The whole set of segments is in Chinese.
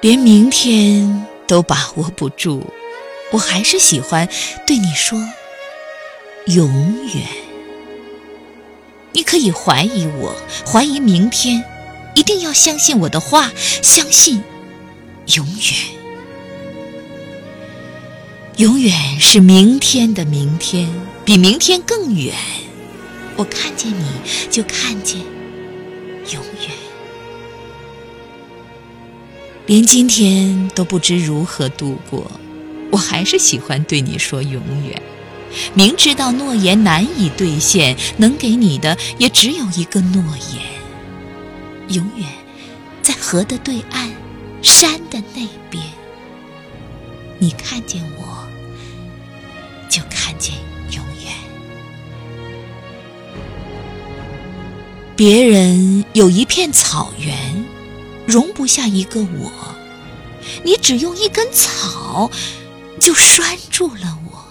连明天都把握不住，我还是喜欢对你说永远。你可以怀疑我，怀疑明天，一定要相信我的话，相信永远。永远是明天的明天，比明天更远。我看见你就看见永远，连今天都不知如何度过，我还是喜欢对你说永远。明知道诺言难以兑现，能给你的也只有一个诺言：永远在河的对岸，山的那边。你看见我，就看见永远。别人有一片草原，容不下一个我，你只用一根草，就拴住了我。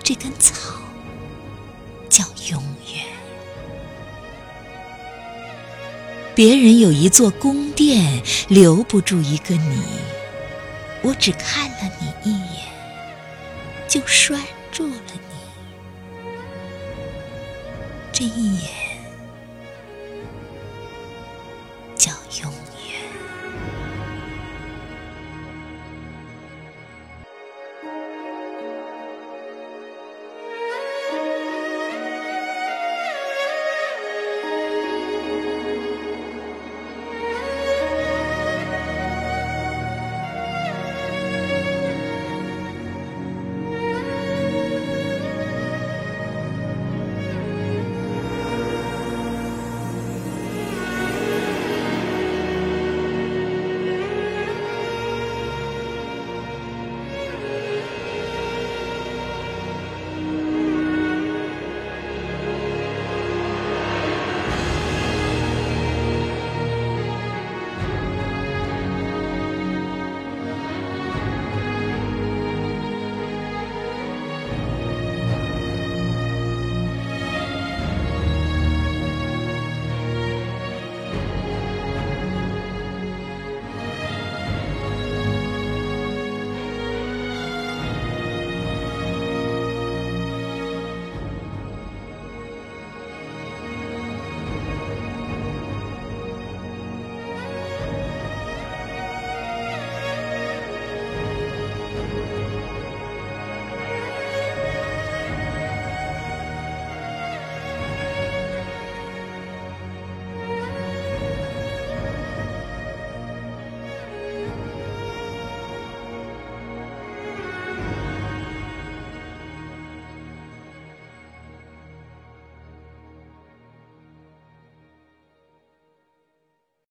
这根草叫永远。别人有一座宫殿，留不住一个你。我只看了你一眼，就拴住了你。这一眼